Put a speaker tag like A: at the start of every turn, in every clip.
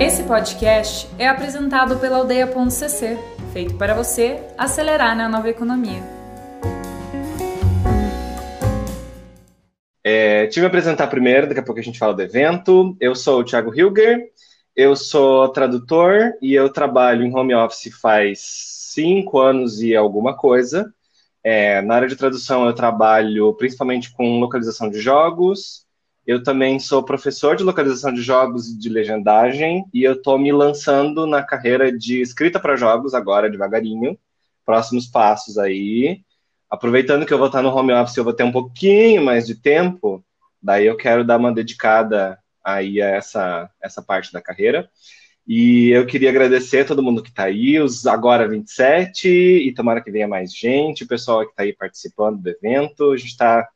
A: Esse podcast é apresentado pela Aldeia.cc, feito para você acelerar na nova economia.
B: É, tive a apresentar primeiro, daqui a pouco a gente fala do evento. Eu sou o Thiago Hilger, eu sou tradutor e eu trabalho em home office faz cinco anos e alguma coisa. É, na área de tradução eu trabalho principalmente com localização de jogos, eu também sou professor de localização de jogos e de legendagem e eu estou me lançando na carreira de escrita para jogos agora, devagarinho. Próximos passos aí. Aproveitando que eu vou estar no home office, eu vou ter um pouquinho mais de tempo, daí eu quero dar uma dedicada aí a essa, essa parte da carreira. E eu queria agradecer a todo mundo que está aí, os agora 27, e tomara que venha mais gente, o pessoal que está aí participando do evento. A gente está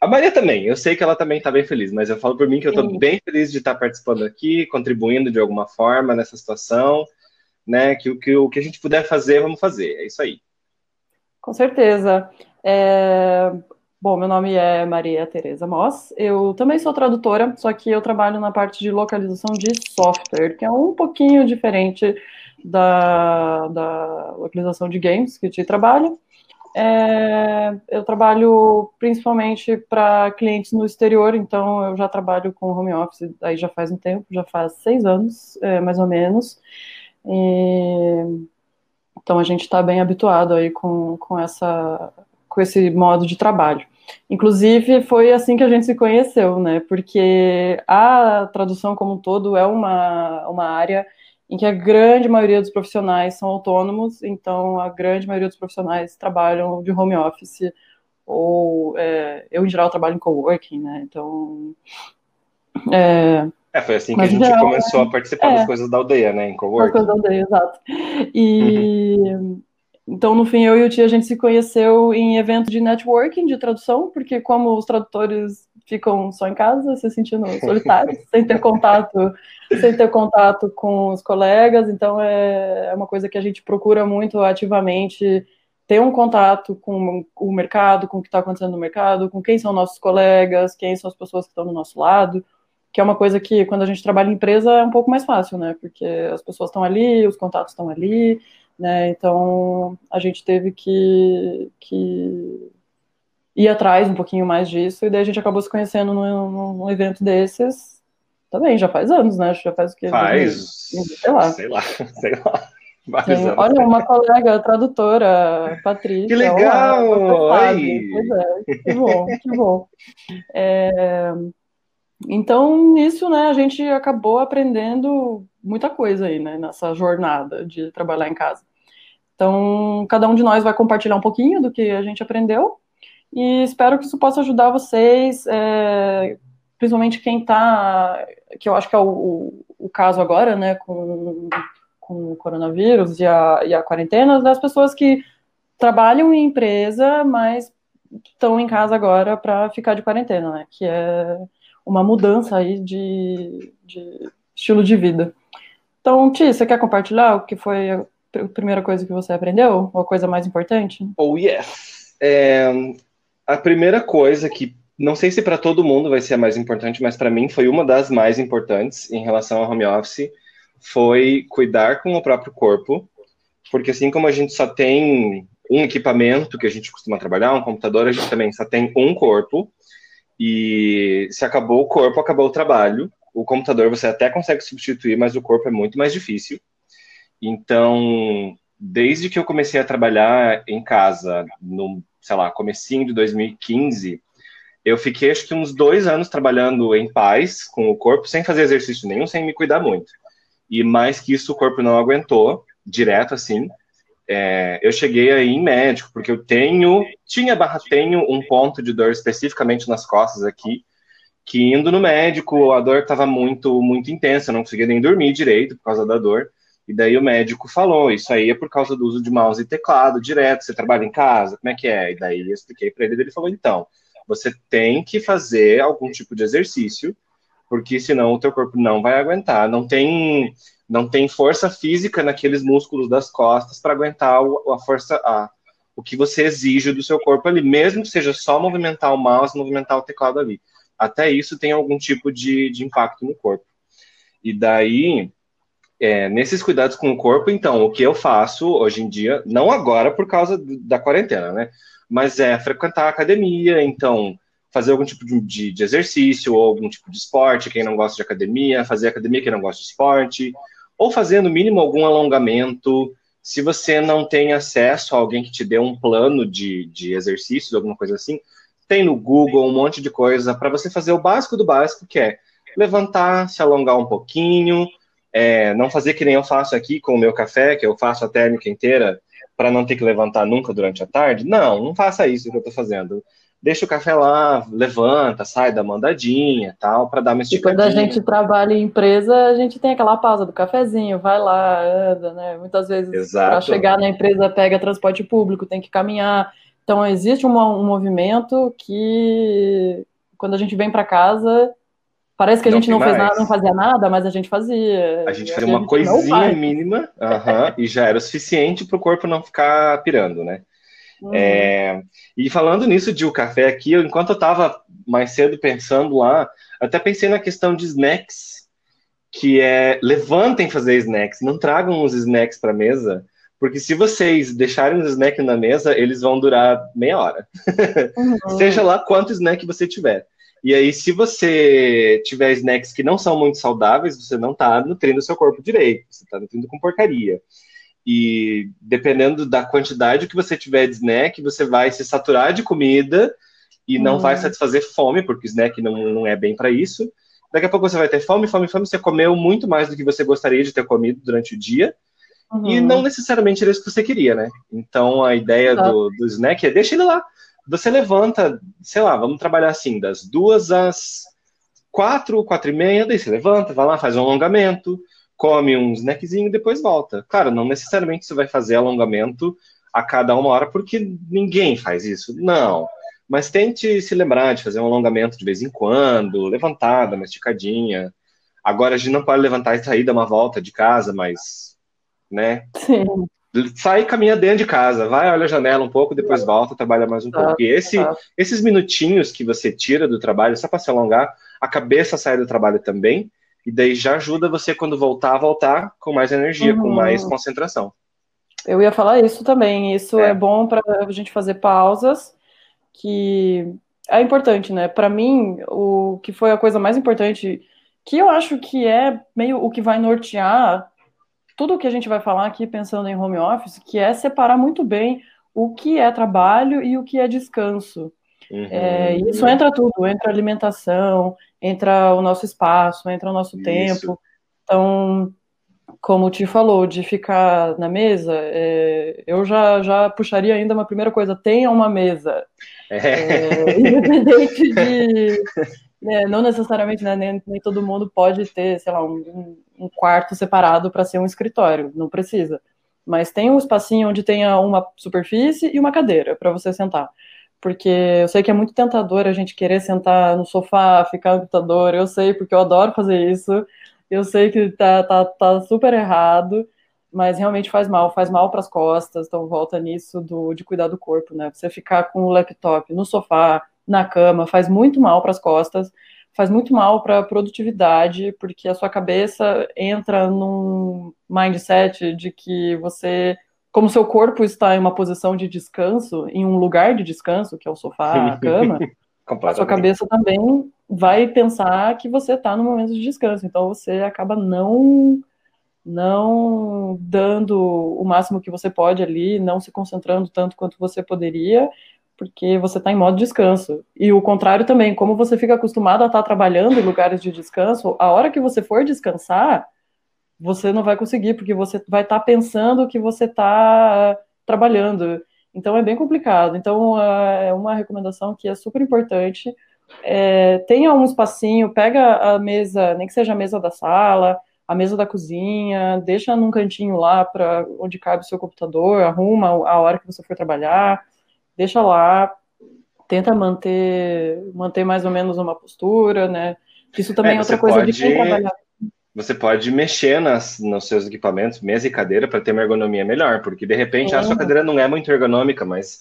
B: a Maria também, eu sei que ela também está bem feliz, mas eu falo por mim que eu estou bem feliz de estar participando aqui, contribuindo de alguma forma nessa situação, né? Que, que o que a gente puder fazer, vamos fazer. É isso aí.
C: Com certeza. É... Bom, meu nome é Maria Tereza Moss. Eu também sou tradutora, só que eu trabalho na parte de localização de software, que é um pouquinho diferente da, da localização de games que a gente trabalha. É, eu trabalho principalmente para clientes no exterior, então eu já trabalho com home office aí já faz um tempo, já faz seis anos, é, mais ou menos. E, então a gente está bem habituado aí com, com, essa, com esse modo de trabalho. Inclusive foi assim que a gente se conheceu, né? Porque a tradução como um todo é uma, uma área em que a grande maioria dos profissionais são autônomos, então a grande maioria dos profissionais trabalham de home office, ou é, eu, em geral, trabalho em coworking, né? Então.
B: É, é foi assim que a gente geral, começou a participar é, das coisas da aldeia, né? Em coworking. Das
C: coisas da aldeia, exato. E. Uhum. Então, no fim, eu e o Tia, a gente se conheceu em evento de networking, de tradução, porque como os tradutores ficam só em casa, se sentindo solitários, sem ter contato, sem ter contato com os colegas, então é, é uma coisa que a gente procura muito ativamente ter um contato com o mercado, com o que está acontecendo no mercado, com quem são nossos colegas, quem são as pessoas que estão do nosso lado, que é uma coisa que, quando a gente trabalha em empresa, é um pouco mais fácil, né? Porque as pessoas estão ali, os contatos estão ali, né? Então a gente teve que, que ir atrás um pouquinho mais disso, e daí a gente acabou se conhecendo num, num evento desses também, já faz anos, né? Já faz o que?
B: Faz. Sei lá. Sei lá, sei lá.
C: Sim, olha, uma colega tradutora, Patrícia.
B: Que legal! Olá, pois
C: é, que bom, que bom. É, então, nisso, né, a gente acabou aprendendo muita coisa aí, né, nessa jornada de trabalhar em casa. Então, cada um de nós vai compartilhar um pouquinho do que a gente aprendeu e espero que isso possa ajudar vocês, é, principalmente quem está, que eu acho que é o, o caso agora, né, com, com o coronavírus e a, e a quarentena, das pessoas que trabalham em empresa, mas estão em casa agora para ficar de quarentena, né, que é uma mudança aí de, de estilo de vida. Então, Ti, você quer compartilhar o que foi a primeira coisa que você aprendeu? Ou a coisa mais importante?
B: Oh, yes! É, a primeira coisa que, não sei se para todo mundo vai ser a mais importante, mas para mim foi uma das mais importantes em relação ao home office, foi cuidar com o próprio corpo, porque assim como a gente só tem um equipamento que a gente costuma trabalhar, um computador, a gente também só tem um corpo, e se acabou o corpo, acabou o trabalho. O computador você até consegue substituir, mas o corpo é muito mais difícil. Então, desde que eu comecei a trabalhar em casa, no, sei lá, comecinho de 2015, eu fiquei acho que uns dois anos trabalhando em paz com o corpo, sem fazer exercício nenhum, sem me cuidar muito. E mais que isso, o corpo não aguentou, direto assim. É, eu cheguei aí em médico, porque eu tenho, tinha barra, tenho um ponto de dor especificamente nas costas aqui, que indo no médico, a dor estava muito, muito intensa, eu não conseguia nem dormir direito por causa da dor. E daí o médico falou, isso aí é por causa do uso de mouse e teclado direto, você trabalha em casa, como é que é? E daí eu expliquei para ele, ele falou, então, você tem que fazer algum tipo de exercício, porque senão o teu corpo não vai aguentar, não tem não tem força física naqueles músculos das costas para aguentar a força a, o que você exige do seu corpo ali, mesmo que seja só movimentar o mouse, movimentar o teclado ali. Até isso tem algum tipo de, de impacto no corpo. E daí é, nesses cuidados com o corpo, então, o que eu faço hoje em dia, não agora por causa da quarentena, né? Mas é frequentar a academia, então, fazer algum tipo de, de exercício ou algum tipo de esporte, quem não gosta de academia, fazer academia quem não gosta de esporte, ou fazer no mínimo algum alongamento. Se você não tem acesso a alguém que te dê um plano de, de exercícios, alguma coisa assim, tem no Google um monte de coisa para você fazer o básico do básico, que é levantar, se alongar um pouquinho, é, não fazer que nem eu faço aqui com o meu café, que eu faço a térmica inteira para não ter que levantar nunca durante a tarde. Não, não faça isso que eu estou fazendo. Deixa o café lá, levanta, sai da mandadinha tal, para dar uma esticadinha.
C: E quando a gente trabalha em empresa, a gente tem aquela pausa do cafezinho, vai lá, anda, né? Muitas vezes para chegar na empresa pega transporte público, tem que caminhar. Então existe um, um movimento que quando a gente vem para casa Parece que a não gente não fez nada, não fazia nada, mas a gente fazia.
B: A gente fazia uma coisinha mínima e já era o suficiente para o corpo não ficar pirando, né? Uhum. É, e falando nisso de o café aqui, eu, enquanto eu estava mais cedo pensando lá, até pensei na questão de snacks, que é levantem fazer snacks, não tragam os snacks para mesa, porque se vocês deixarem os snacks na mesa, eles vão durar meia hora. Uhum. Seja lá quanto snack você tiver. E aí, se você tiver snacks que não são muito saudáveis, você não está nutrindo o seu corpo direito, você está nutrindo com porcaria. E dependendo da quantidade que você tiver de snack, você vai se saturar de comida e não vai hum. satisfazer fome, porque o snack não, não é bem para isso. Daqui a pouco você vai ter fome, fome, fome. Você comeu muito mais do que você gostaria de ter comido durante o dia. Uhum. E não necessariamente era isso que você queria, né? Então a ideia do, do snack é deixa ele lá você levanta, sei lá, vamos trabalhar assim, das duas às quatro, quatro e meia, daí você levanta, vai lá, faz um alongamento, come um snackzinho e depois volta. Claro, não necessariamente você vai fazer alongamento a cada uma hora, porque ninguém faz isso. Não. Mas tente se lembrar de fazer um alongamento de vez em quando, levantada, uma esticadinha. Agora a gente não pode levantar e sair dar uma volta de casa, mas, né? Sim sai e caminha dentro de casa, vai, olha a janela um pouco, depois volta, trabalha mais um pouco. E esse, esses minutinhos que você tira do trabalho, só para se alongar, a cabeça sai do trabalho também, e daí já ajuda você, quando voltar, a voltar com mais energia, uhum. com mais concentração.
C: Eu ia falar isso também, isso é, é bom para a gente fazer pausas, que é importante, né? Para mim, o que foi a coisa mais importante, que eu acho que é meio o que vai nortear tudo o que a gente vai falar aqui pensando em home office, que é separar muito bem o que é trabalho e o que é descanso. Uhum. É, isso entra tudo, entra alimentação, entra o nosso espaço, entra o nosso isso. tempo. Então, como o Ti falou, de ficar na mesa, é, eu já, já puxaria ainda uma primeira coisa, tenha uma mesa. É. É, independente de, né, não necessariamente, né, nem, nem, todo mundo pode ter, sei lá, um, um quarto separado para ser um escritório, não precisa. Mas tem um espacinho onde tenha uma superfície e uma cadeira para você sentar. Porque eu sei que é muito tentador a gente querer sentar no sofá, ficar no computador, eu sei, porque eu adoro fazer isso. Eu sei que tá, tá, tá super errado, mas realmente faz mal, faz mal para as costas, então volta nisso do, de cuidar do corpo, né? Você ficar com o laptop no sofá, na cama, faz muito mal para as costas, faz muito mal para a produtividade, porque a sua cabeça entra num mindset de que você, como seu corpo está em uma posição de descanso, em um lugar de descanso, que é o sofá, a cama, a sua cabeça também vai pensar que você está no momento de descanso. Então você acaba não não dando o máximo que você pode ali, não se concentrando tanto quanto você poderia, porque você está em modo descanso. E o contrário também, como você fica acostumado a estar tá trabalhando em lugares de descanso, a hora que você for descansar, você não vai conseguir, porque você vai estar tá pensando que você está trabalhando. Então é bem complicado. Então é uma recomendação que é super importante. É, tenha um espacinho, pega a mesa, nem que seja a mesa da sala, a mesa da cozinha, deixa num cantinho lá para onde cabe o seu computador, arruma a hora que você for trabalhar deixa lá, tenta manter, manter mais ou menos uma postura, né? Isso também é, é outra coisa
B: pode,
C: de quem trabalhar.
B: Você pode mexer nas, nos seus equipamentos, mesa e cadeira, para ter uma ergonomia melhor, porque de repente a sua cadeira não é muito ergonômica, mas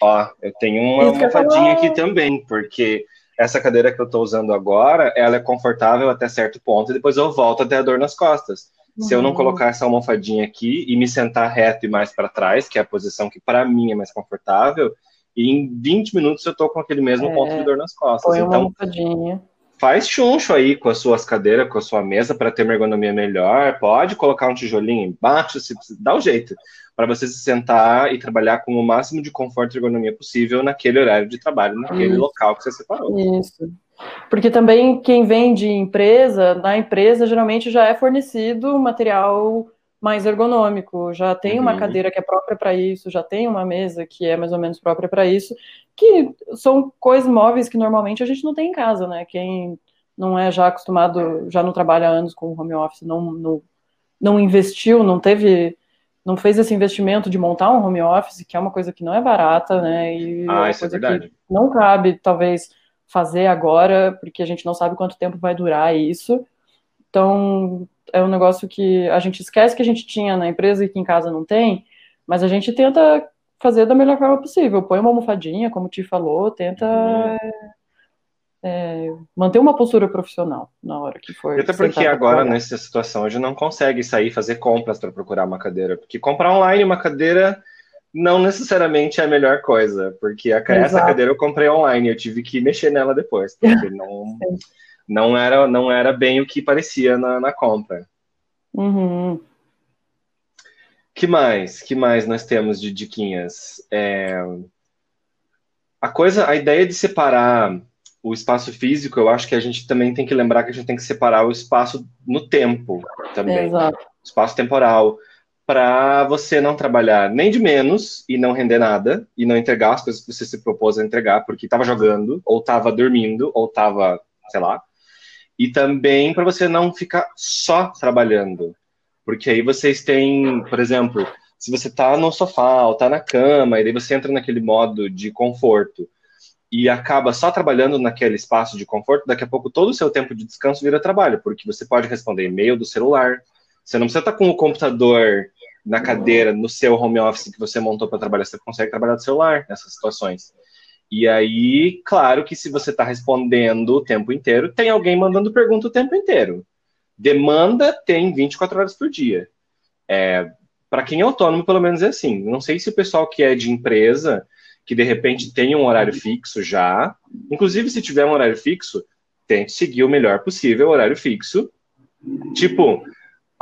B: ó, eu tenho uma almofadinha aqui também, porque essa cadeira que eu estou usando agora, ela é confortável até certo ponto, e depois eu volto até a dor nas costas. Se eu não
C: Uhum.
B: colocar essa almofadinha aqui e me sentar reto e mais para trás, que é a posição que para mim é mais confortável, e em 20 minutos eu tô com aquele mesmo
C: É,
B: ponto de dor nas costas.
C: Põe uma
B: Então,
C: almofadinha.
B: faz chuncho aí com as suas cadeiras, com a sua mesa para ter uma ergonomia melhor. Pode colocar um tijolinho embaixo, se dá um jeito para você se sentar e trabalhar com o máximo de conforto e ergonomia possível naquele horário de trabalho, naquele
C: Isso.
B: local que você separou.
C: Isso. Porque também quem vem de empresa, na empresa geralmente já é fornecido material mais ergonômico, já tem uma
B: Uhum.
C: cadeira que é própria para isso, já tem uma mesa que é mais ou menos própria para isso, que são coisas móveis que normalmente a gente não tem em casa, né? Quem não é já acostumado, já não trabalha há anos com home office, não, não, não investiu, não teve, não fez esse investimento de montar um home office, que é uma coisa que não é barata, né? E é
B: Ah,
C: uma
B: isso é
C: coisa
B: verdade.
C: que não cabe, talvez, fazer agora, porque a gente não sabe quanto tempo vai durar isso. Então, é um negócio que a gente esquece que a gente tinha na empresa e que em casa não tem, mas a gente tenta fazer da melhor forma possível. Põe uma almofadinha, como o Ti falou, tenta
B: Uhum.
C: é, manter uma postura profissional na hora que for.
B: Até porque agora,
C: trabalhar.
B: nessa situação, a gente não consegue sair fazer compras para procurar uma cadeira. Porque comprar online uma cadeira não necessariamente é a melhor coisa. Porque a, essa cadeira eu comprei online, eu tive que mexer nela depois. Porque não, não, era, não era bem o que parecia na, na compra.
C: Uhum.
B: que mais? que mais nós temos de diquinhas? É, A coisa, a ideia de separar o espaço físico, eu acho que a gente também tem que lembrar que a gente tem que separar o espaço no tempo também.
C: Exato.
B: espaço temporal, para você não trabalhar nem de menos e não render nada, e não entregar as coisas que você se propôs a entregar, porque estava jogando, ou estava dormindo, ou estava, sei lá. E também para você não ficar só trabalhando. Porque aí vocês têm, por exemplo, se você está no sofá ou está na cama, e daí você entra naquele modo de conforto e acaba só trabalhando naquele espaço de conforto, daqui a pouco todo o seu tempo de descanso vira trabalho, porque você pode responder e-mail do celular, você não precisa estar com o computador na cadeira, no seu home office que você montou para trabalhar, você consegue trabalhar do celular nessas situações. E aí, claro que se você está respondendo o tempo inteiro, tem alguém mandando pergunta o tempo inteiro. Demanda tem 24 horas por dia. É, para quem é autônomo, pelo menos é assim. Não sei se o pessoal que é de empresa, que de repente tem um horário fixo já, inclusive se tiver um horário fixo, tente seguir o melhor possível o horário fixo. Tipo,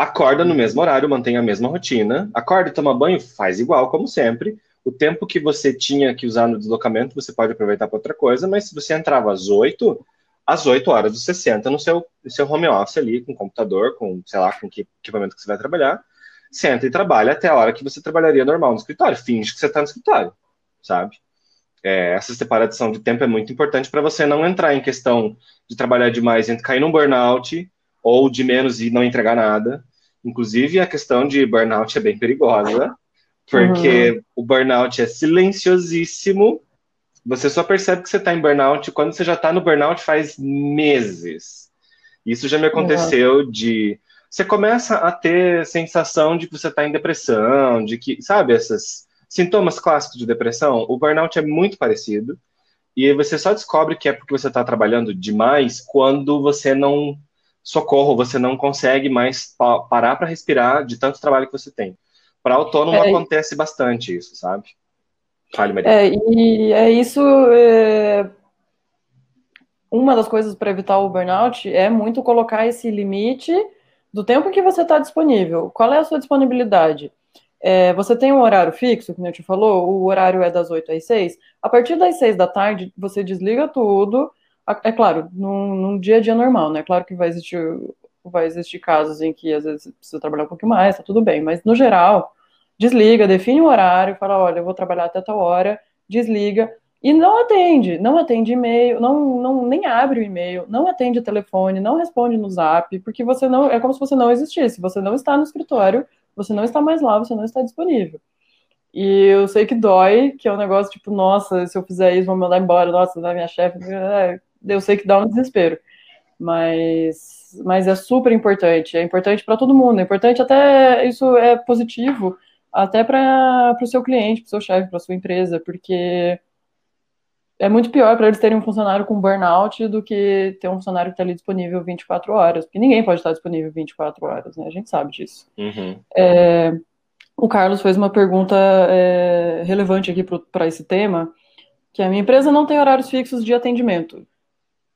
B: acorda no mesmo horário, mantém a mesma rotina, acorda toma banho, faz igual, como sempre. O tempo que você tinha que usar no deslocamento, você pode aproveitar para outra coisa, mas se você entrava às 8, às 8 horas você senta no seu, seu home office ali, com computador, com, sei lá, com que equipamento que você vai trabalhar, senta e trabalha até a hora que você trabalharia normal no escritório. Finge que você está no escritório, sabe? É, essa separação de tempo é muito importante para você não entrar em questão de trabalhar demais cair num burnout, ou de menos e não entregar nada. Inclusive, a questão de burnout é bem perigosa, porque uhum. o burnout é silenciosíssimo. Você só percebe que você está em burnout quando você já está no burnout faz meses. Isso já me aconteceu uhum. de. Você começa a ter sensação de que você está em depressão, de que, sabe, esses sintomas clássicos de depressão. O burnout é muito parecido. E você só descobre que é porque você está trabalhando demais quando você não socorro, você não consegue mais pa parar para respirar de tanto trabalho que você tem. Para autônomo é, acontece bastante isso, sabe?
C: Fale, Maria. É, e é isso. É... Uma das coisas para evitar o burnout é muito colocar esse limite do tempo que você está disponível. Qual é a sua disponibilidade? É, você tem um horário fixo, como eu te falou, o horário é das 8 às 6. A partir das 6 da tarde, você desliga tudo. É claro, num, num dia a dia normal, né? Claro que vai existir, vai existir casos em que às vezes precisa trabalhar um pouquinho mais, tá tudo bem, mas no geral, desliga, define um horário, fala, olha, eu vou trabalhar até tal hora, desliga, e não atende, não atende e-mail, não, não, nem abre o e-mail, não atende o telefone, não responde no zap, porque você não, é como se você não existisse, você não está no escritório, você não está mais lá, você não está disponível. E eu sei que dói, que é um negócio tipo, nossa, se eu fizer isso, vão me mandar embora, nossa, da minha chefe, eu sei que dá um desespero, mas, mas é super importante, é importante para todo mundo, é importante até, isso é positivo, até para o seu cliente, para o seu chefe, para a sua empresa, porque é muito pior para eles terem um funcionário com burnout do que ter um funcionário que está ali disponível 24 horas, porque ninguém pode estar disponível 24 horas, né? A gente sabe disso.
B: Uhum.
C: É, o Carlos fez uma pergunta é, relevante aqui para esse tema, que a minha empresa não tem horários fixos de atendimento.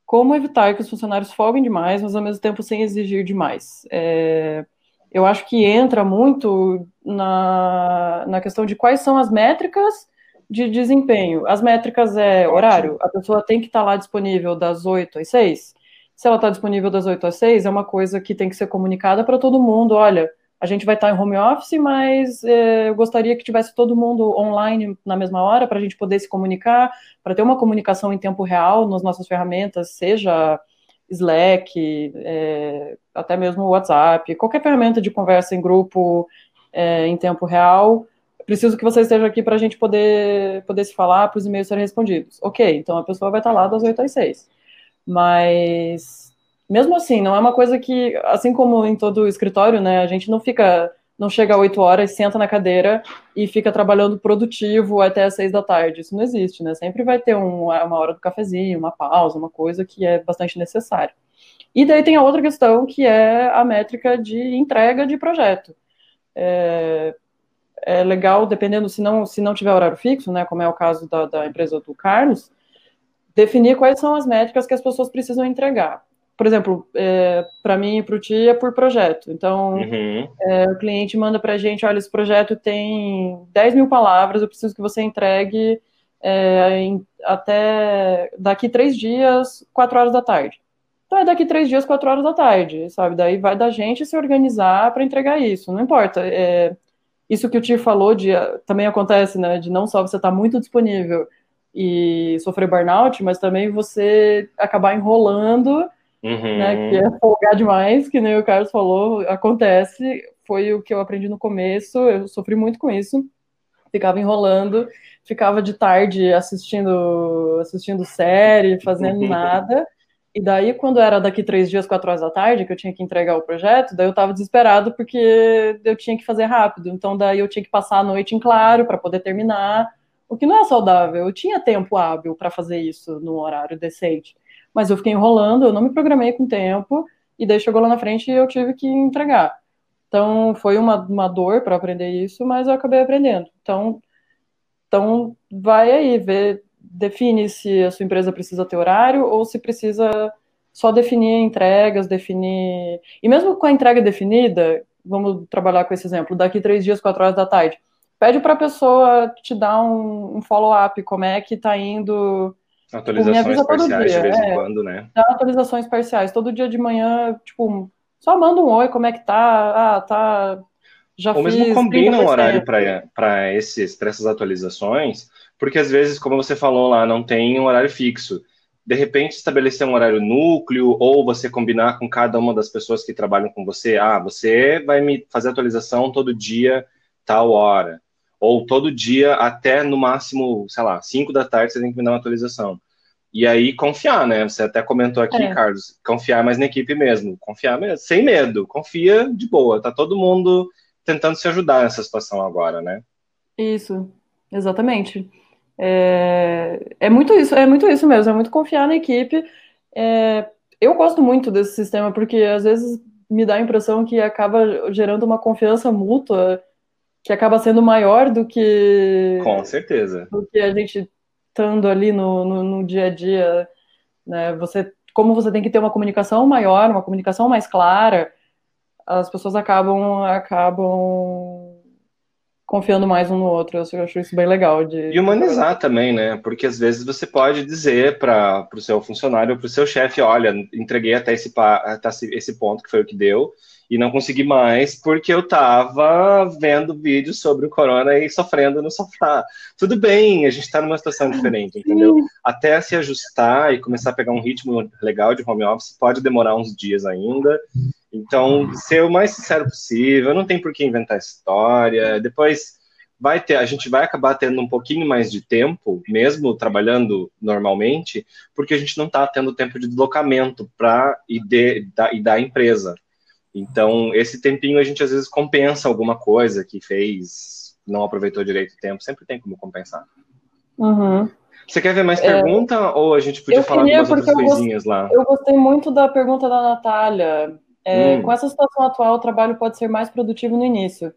C: Como evitar que os funcionários folguem demais, mas ao mesmo tempo sem exigir demais? É, eu acho que entra muito na, na questão de quais são as métricas de desempenho. As métricas é horário, a pessoa tem que estar lá disponível das 8 às 6. Se ela está disponível das 8 às 6, é uma coisa que tem que ser comunicada para todo mundo. Olha, a gente vai estar em home office, mas é, eu gostaria que tivesse todo mundo online na mesma hora para a gente poder se comunicar, para ter uma comunicação em tempo real nas nossas ferramentas, seja Slack, é, até mesmo WhatsApp, qualquer ferramenta de conversa em grupo é, em tempo real. Preciso que você esteja aqui para a gente poder, poder se falar, para os e-mails serem respondidos. Ok, então a pessoa vai estar lá das 8 às 6. Mas mesmo assim, não é uma coisa que, assim como em todo escritório, né, a gente não fica, não chega a 8 horas, senta na cadeira e fica trabalhando produtivo até as 6 da tarde. Isso não existe, né? Sempre vai ter um, uma hora do cafezinho, uma pausa, uma coisa que é bastante necessária. E daí tem a outra questão, que é a métrica de entrega de projeto. É, é legal, dependendo, se não, se não tiver horário fixo, né, como é o caso da, da empresa do Carlos, definir quais são as métricas que as pessoas precisam entregar por exemplo, é, para mim e para o TI é por projeto. Então, uhum. é, o cliente manda para a gente, olha, esse projeto tem 10 mil palavras, eu preciso que você entregue é, em, até daqui três dias, quatro horas da tarde. Então, é daqui três dias, quatro horas da tarde, sabe? Daí vai da gente se organizar para entregar isso. Não importa. É, isso que o Tio falou de, também acontece, né? De não só você estar tá muito disponível e sofrer burnout, mas também você acabar enrolando
B: Uhum.
C: Né, que é folgar demais, que nem o Carlos falou, acontece, foi o que eu aprendi no começo, eu sofri muito com isso, ficava enrolando, ficava de tarde assistindo, assistindo série, fazendo uhum. nada, e daí quando era daqui três dias, quatro horas da tarde, que eu tinha que entregar o projeto, daí eu tava desesperado porque eu tinha que fazer rápido, então daí eu tinha que passar a noite em claro para poder terminar, o que não é saudável, eu tinha tempo hábil para fazer isso no horário decente, mas eu fiquei enrolando, eu não me programei com tempo, e daí chegou lá na frente e eu tive que entregar. Então, foi uma, uma dor para aprender isso, mas eu acabei aprendendo. Então, então, vai aí, ver, define se a sua empresa precisa ter horário ou se precisa só definir entregas, definir. E mesmo com a entrega definida, vamos trabalhar com esse exemplo, daqui três dias, quatro horas da tarde, pede para a pessoa te dar um, um follow-up, como é que está indo
B: Atualizações tipo, parciais de vez em é, quando, né?
C: Dá atualizações parciais. Todo dia de manhã, tipo, só manda um oi, como é que tá? Ah, tá. Já
B: Ou mesmo combina um horário para essas atualizações, porque às vezes, como você falou lá, não tem um horário fixo. De repente, estabelecer um horário núcleo, ou você combinar com cada uma das pessoas que trabalham com você. Ah, você vai me fazer atualização todo dia, tal hora ou todo dia até no máximo, sei lá, 5 da tarde você tem que me dar uma atualização. E aí confiar, né? Você até comentou aqui, é. Carlos, confiar mais na equipe mesmo, confiar mesmo, sem medo, confia de boa. Tá todo mundo tentando se ajudar nessa situação agora, né?
C: Isso, exatamente. É, é muito isso, é muito isso mesmo, é muito confiar na equipe. É, eu gosto muito desse sistema porque às vezes me dá a impressão que acaba gerando uma confiança mútua que acaba sendo maior do que.
B: Com certeza.
C: Do que a gente estando ali no, no, no, dia a dia. Né? Você, como você tem que ter uma comunicação maior, uma comunicação mais clara, as pessoas acabam, acabam confiando mais um no outro. Eu acho isso bem legal. De,
B: e humanizar também, né? Porque às vezes você pode dizer para o seu funcionário para o seu chefe: olha, entreguei até esse, até esse ponto que foi o que deu e não consegui mais porque eu tava vendo vídeos sobre o corona e sofrendo no sofá. Tudo bem, a gente tá numa situação diferente, entendeu? Até se ajustar e começar a pegar um ritmo legal de home office pode demorar uns dias ainda. Então, ser o mais sincero possível, não tem por que inventar história. Depois vai ter, a gente vai acabar tendo um pouquinho mais de tempo, mesmo trabalhando normalmente, porque a gente não está tendo tempo de deslocamento para e, de, da, e da empresa. Então, esse tempinho a gente às vezes compensa alguma coisa que fez, não aproveitou direito o tempo, sempre tem como compensar.
C: Uhum.
B: Você quer ver mais é, pergunta ou a gente podia falar
C: algumas
B: outras coisinhas lá?
C: Eu gostei muito da pergunta da Natália. É, hum. Com essa situação atual, o trabalho pode ser mais produtivo no início.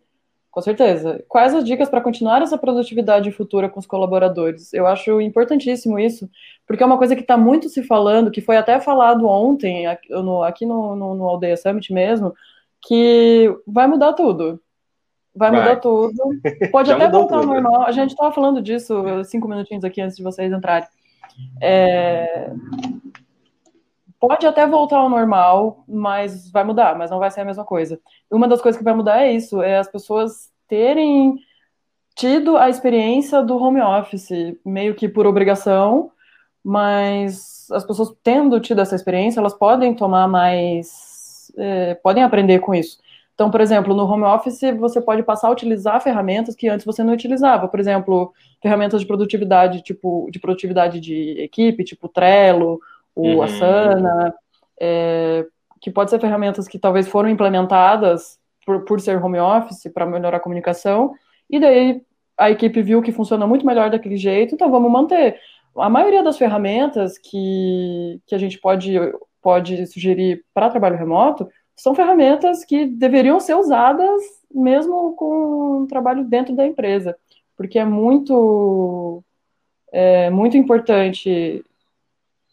C: Com certeza. Quais as dicas para continuar essa produtividade futura com os colaboradores? Eu acho importantíssimo isso, porque é uma coisa que está muito se falando, que foi até falado ontem, aqui no, aqui no, no, no Aldeia Summit mesmo, que vai mudar tudo. Vai, vai. mudar tudo. Pode até voltar ao normal. A gente estava falando disso cinco minutinhos aqui antes de vocês entrarem. É... Pode até voltar ao normal, mas vai mudar, mas não vai ser a mesma coisa. Uma das coisas que vai mudar é isso, é as pessoas terem tido a experiência do home office, meio que por obrigação, mas as pessoas tendo tido essa experiência, elas podem tomar mais, é, podem aprender com isso. Então, por exemplo, no home office você pode passar a utilizar ferramentas que antes você não utilizava. Por exemplo, ferramentas de produtividade, tipo de produtividade de equipe, tipo Trello, o uhum. Asana, é, que pode ser ferramentas que talvez foram implementadas por, por ser home office para melhorar a comunicação. E daí a equipe viu que funciona muito melhor daquele jeito, então vamos manter. A maioria das ferramentas que, que a gente pode, pode sugerir para trabalho remoto são ferramentas que deveriam ser usadas mesmo com trabalho dentro da empresa, porque é muito é muito importante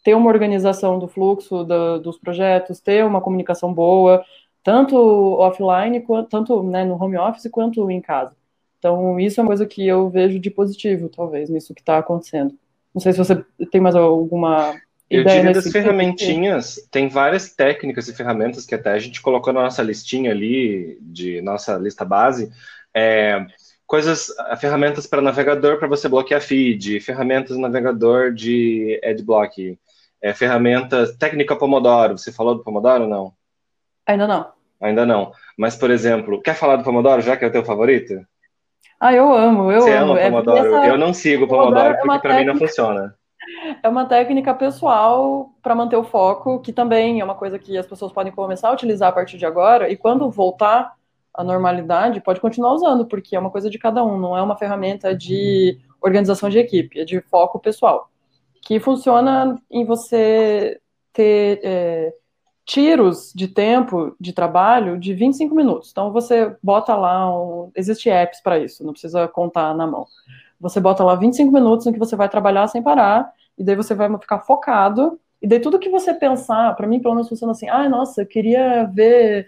C: ter uma organização do fluxo do, dos projetos, ter uma comunicação boa, tanto offline, quanto, tanto né, no home office quanto em casa. Então, isso é uma coisa que eu vejo de positivo, talvez, nisso que está acontecendo. Não sei se você tem mais alguma
B: eu diria das ferramentinhas, tem várias técnicas e ferramentas que até a gente colocou na nossa listinha ali, de nossa lista base, é, coisas, ferramentas para navegador para você bloquear feed, ferramentas navegador de adblock, é, ferramentas, técnica Pomodoro, você falou do Pomodoro ou não?
C: Ainda não.
B: Ainda não. Mas, por exemplo, quer falar do Pomodoro, já que é o teu favorito?
C: Ah, eu amo, eu
B: você
C: amo.
B: Ama o Pomodoro? É essa... Eu não sigo o Pomodoro, Pomodoro é porque para técnica... mim não funciona.
C: É uma técnica pessoal para manter o foco, que também é uma coisa que as pessoas podem começar a utilizar a partir de agora, e quando voltar à normalidade, pode continuar usando, porque é uma coisa de cada um, não é uma ferramenta de organização de equipe, é de foco pessoal. Que funciona em você ter é, tiros de tempo de trabalho de 25 minutos. Então você bota lá, um, existe apps para isso, não precisa contar na mão. Você bota lá 25 minutos em que você vai trabalhar sem parar, e daí você vai ficar focado, e daí tudo que você pensar, para mim pelo menos funciona assim, ah, nossa, eu queria ver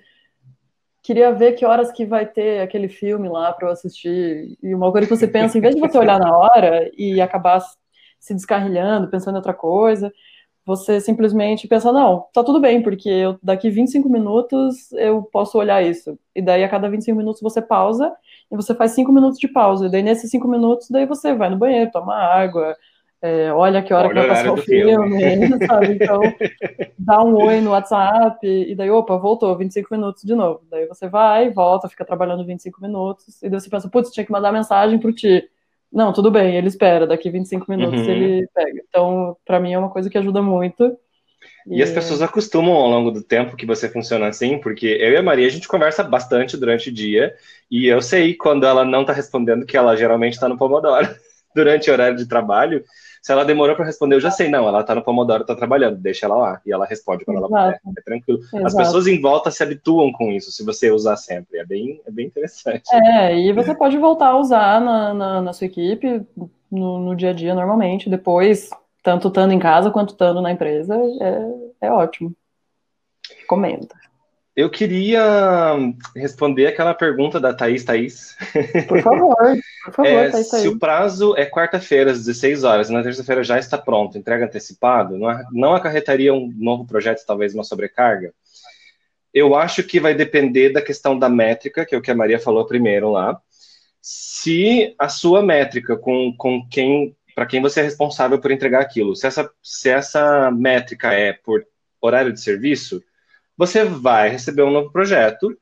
C: queria ver que horas que vai ter aquele filme lá para eu assistir. E uma coisa que você pensa, em vez de você olhar na hora e acabar se descarrilhando, pensando em outra coisa, você simplesmente pensa, não, tá tudo bem, porque eu, daqui 25 minutos eu posso olhar isso. E daí a cada 25 minutos você pausa e você faz 5 minutos de pausa. E daí nesses 5 minutos, daí você vai no banheiro, toma água, é, olha que hora olha que vai passar o filme, filme sabe? Então, dá um oi no WhatsApp, e daí, opa, voltou, 25 minutos de novo. Daí você vai, volta, fica trabalhando 25 minutos, e daí você pensa, putz, tinha que mandar mensagem pro Ti. Não, tudo bem, ele espera, daqui 25 minutos uhum. ele pega. Então, para mim é uma coisa que ajuda muito.
B: E, e as pessoas acostumam ao longo do tempo que você funciona assim, porque eu e a Maria a gente conversa bastante durante o dia, e eu sei quando ela não tá respondendo que ela geralmente está no Pomodoro durante o horário de trabalho, se ela demorou para responder, eu já sei, não, ela tá no Pomodoro, tá trabalhando, deixa ela lá. E ela responde quando Exato. ela puder. É tranquilo. Exato. As pessoas em volta se habituam com isso, se você usar sempre. É bem, é bem interessante.
C: É, e você pode voltar a usar na, na, na sua equipe, no, no, dia a dia, normalmente. Depois, tanto estando em casa quanto estando na empresa, é, é ótimo. Comenta.
B: Eu queria responder aquela pergunta da Thaís Thaís.
C: Por favor, por favor,
B: é, Thaís, Thaís. Se o prazo é quarta-feira, às 16 horas, e na terça-feira já está pronto, entrega antecipado, não, não acarretaria um novo projeto, talvez uma sobrecarga? Eu acho que vai depender da questão da métrica, que é o que a Maria falou primeiro lá. Se a sua métrica com, com quem, para quem você é responsável por entregar aquilo, se essa, se essa métrica é por horário de serviço, você vai receber um novo projeto.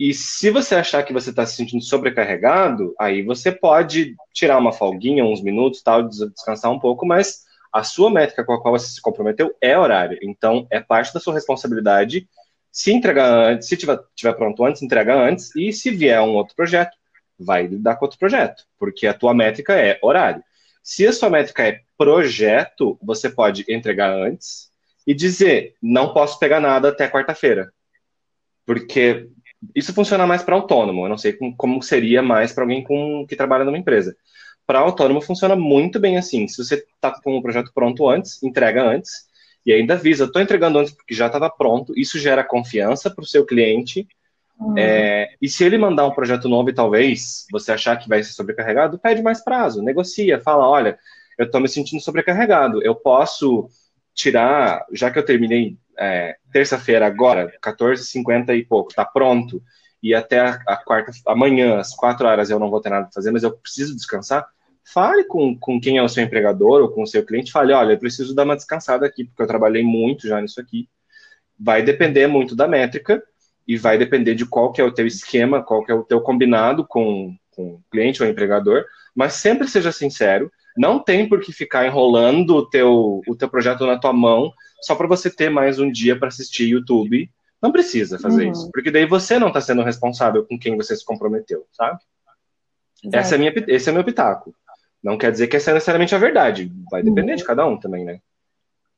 B: E se você achar que você está se sentindo sobrecarregado, aí você pode tirar uma folguinha, uns minutos, tal, descansar um pouco, mas a sua métrica com a qual você se comprometeu é horário. Então, é parte da sua responsabilidade se entregar antes, se tiver, tiver pronto antes, entrega antes, e se vier um outro projeto, vai lidar com outro projeto, porque a tua métrica é horário. Se a sua métrica é projeto, você pode entregar antes e dizer: não posso pegar nada até quarta-feira. Porque isso funciona mais para autônomo. Eu não sei como seria mais para alguém com, que trabalha numa empresa. Para autônomo funciona muito bem assim. Se você está com o projeto pronto antes, entrega antes e ainda avisa, estou entregando antes porque já estava pronto. Isso gera confiança para o seu cliente. Uhum. É, e se ele mandar um projeto novo e talvez você achar que vai ser sobrecarregado, pede mais prazo, negocia, fala, olha, eu estou me sentindo sobrecarregado, eu posso tirar, já que eu terminei é, terça-feira agora, 14h50 e pouco, tá pronto, e até a, a, quarta, amanhã, às 4 horas, eu não vou ter nada para fazer, mas eu preciso descansar, fale com, com quem é o seu empregador ou com o seu cliente, fale, olha, eu preciso dar uma descansada aqui, porque eu trabalhei muito já nisso aqui. Vai depender muito da métrica e vai depender de qual que é o teu esquema, qual que é o teu combinado com, com o cliente ou empregador, mas sempre seja sincero, não tem por que ficar enrolando o teu, o teu projeto na tua mão só para você ter mais um dia para assistir YouTube. Não precisa fazer uhum. isso, porque daí você não está sendo responsável com quem você se comprometeu, sabe? Essa é minha, esse é meu pitaco. Não quer dizer que essa é necessariamente a verdade. Vai depender uhum. de cada um também, né?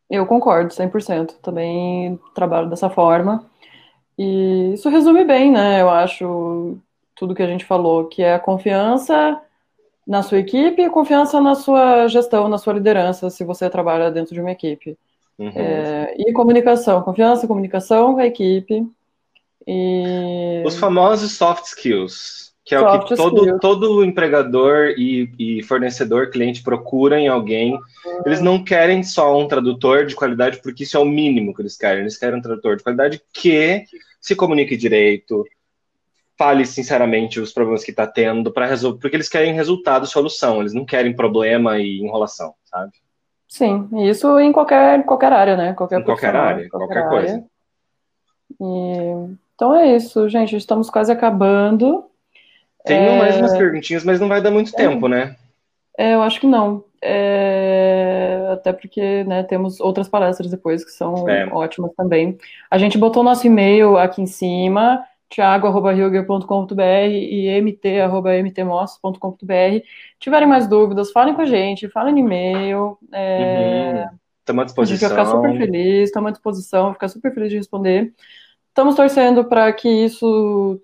C: Eu concordo, 100%. Também trabalho dessa forma. E isso resume bem, né? Eu acho tudo que a gente falou, que é a confiança na sua equipe e confiança na sua gestão, na sua liderança, se você trabalha dentro de uma equipe. Uhum. É, e comunicação, confiança, comunicação com a equipe. E...
B: Os famosos soft skills, que é soft o que todo, todo empregador e, e, fornecedor, cliente procura em alguém. Uhum. Eles não querem só um tradutor de qualidade, porque isso é o mínimo que eles querem. Eles querem um tradutor de qualidade que se comunique direito, fale sinceramente os problemas que está tendo para resolver, porque eles querem resultado, solução, eles não querem problema e enrolação, sabe?
C: Sim, isso em qualquer, qualquer área, né?
B: Qualquer, em qualquer área, qualquer, qualquer coisa.
C: E... Então é isso, gente, estamos quase acabando.
B: Tenho é... mais umas perguntinhas, mas não vai dar muito é... tempo, né?
C: É, eu acho que não. É... Até porque né, temos outras palestras depois que são é. ótimas também. A gente botou nosso e-mail aqui em cima thiago.hilger.com.br e mt.mtmos.com.br. Tiverem mais dúvidas, falem com a gente, falem no e-mail.
B: É... Uhum. à disposição.
C: A gente vai ficar super feliz, estamos à disposição, ficar super feliz de responder. Estamos torcendo para que isso,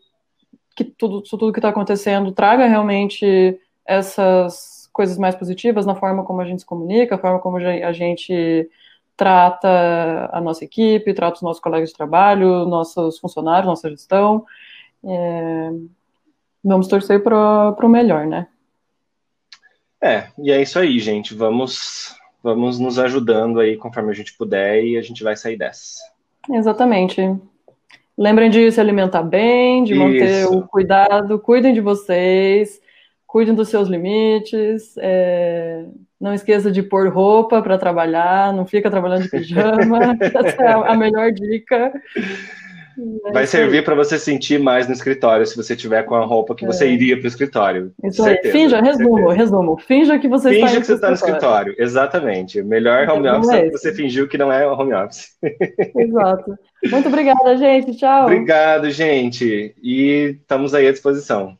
C: que tudo, tudo que está acontecendo, traga realmente essas coisas mais positivas na forma como a gente se comunica, a forma como a gente trata a nossa equipe, trata os nossos colegas de trabalho, nossos funcionários, nossa gestão. É, vamos torcer para o melhor, né?
B: É, e é isso aí, gente. Vamos, vamos nos ajudando aí conforme a gente puder e a gente vai sair dessa.
C: Exatamente. Lembrem de se alimentar bem, de manter isso. o cuidado, cuidem de vocês, cuidem dos seus limites. É não esqueça de pôr roupa para trabalhar, não fica trabalhando de pijama. Essa é a melhor dica.
B: É Vai servir para você sentir mais no escritório, se você tiver com a roupa que é. você iria para o escritório.
C: Isso aí. Finja, resumo, certeza. resumo. Finja que você
B: Finja está que você está no escritório. Exatamente. Melhor home office é, é você fingiu que não é home office.
C: Exato. Muito obrigada, gente. Tchau.
B: Obrigado, gente. E estamos aí à disposição.